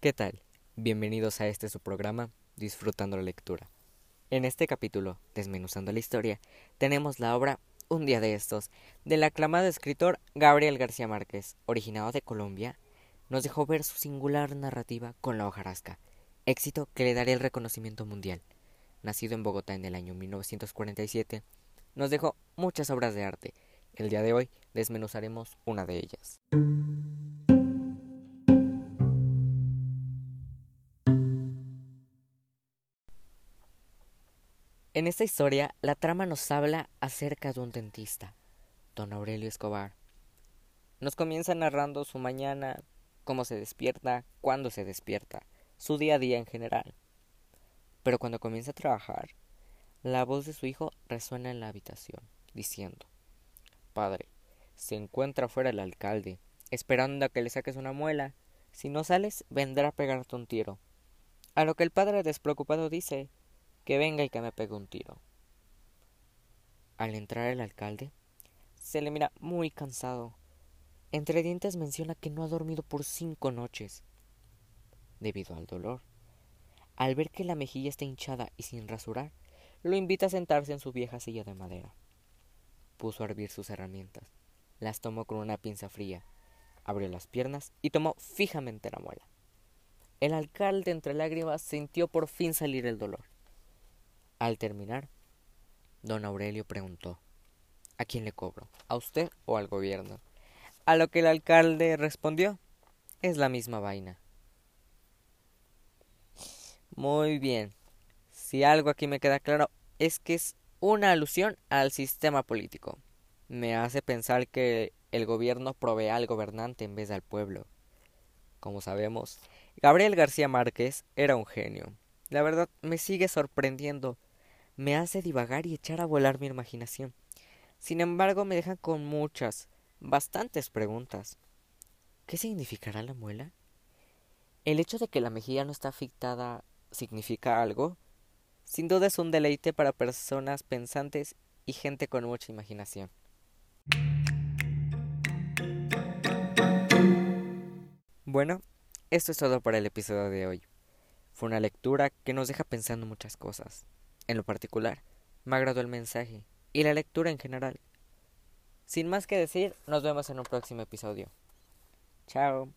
¿Qué tal? Bienvenidos a este su programa, Disfrutando la Lectura. En este capítulo, Desmenuzando la Historia, tenemos la obra Un día de estos, del aclamado escritor Gabriel García Márquez, originado de Colombia, nos dejó ver su singular narrativa con la hojarasca, éxito que le daría el reconocimiento mundial. Nacido en Bogotá en el año 1947, nos dejó muchas obras de arte. El día de hoy desmenuzaremos una de ellas. En esta historia, la trama nos habla acerca de un dentista, don Aurelio Escobar. Nos comienza narrando su mañana, cómo se despierta, cuándo se despierta, su día a día en general. Pero cuando comienza a trabajar, la voz de su hijo resuena en la habitación, diciendo Padre, se encuentra fuera el alcalde, esperando a que le saques una muela. Si no sales, vendrá a pegarte un tiro. A lo que el padre despreocupado dice que venga y que me pegue un tiro. Al entrar el alcalde, se le mira muy cansado. Entre dientes menciona que no ha dormido por cinco noches, debido al dolor. Al ver que la mejilla está hinchada y sin rasurar, lo invita a sentarse en su vieja silla de madera. Puso a hervir sus herramientas, las tomó con una pinza fría, abrió las piernas y tomó fijamente la muela. El alcalde entre lágrimas sintió por fin salir el dolor. Al terminar, don Aurelio preguntó ¿A quién le cobro? ¿A usted o al gobierno? A lo que el alcalde respondió Es la misma vaina. Muy bien. Si algo aquí me queda claro es que es una alusión al sistema político. Me hace pensar que el gobierno provee al gobernante en vez del pueblo. Como sabemos, Gabriel García Márquez era un genio. La verdad me sigue sorprendiendo me hace divagar y echar a volar mi imaginación. Sin embargo, me dejan con muchas, bastantes preguntas. ¿Qué significará la muela? ¿El hecho de que la mejilla no está afectada significa algo? Sin duda es un deleite para personas pensantes y gente con mucha imaginación. Bueno, esto es todo para el episodio de hoy. Fue una lectura que nos deja pensando muchas cosas. En lo particular, me agradó el mensaje y la lectura en general. Sin más que decir, nos vemos en un próximo episodio. Chao.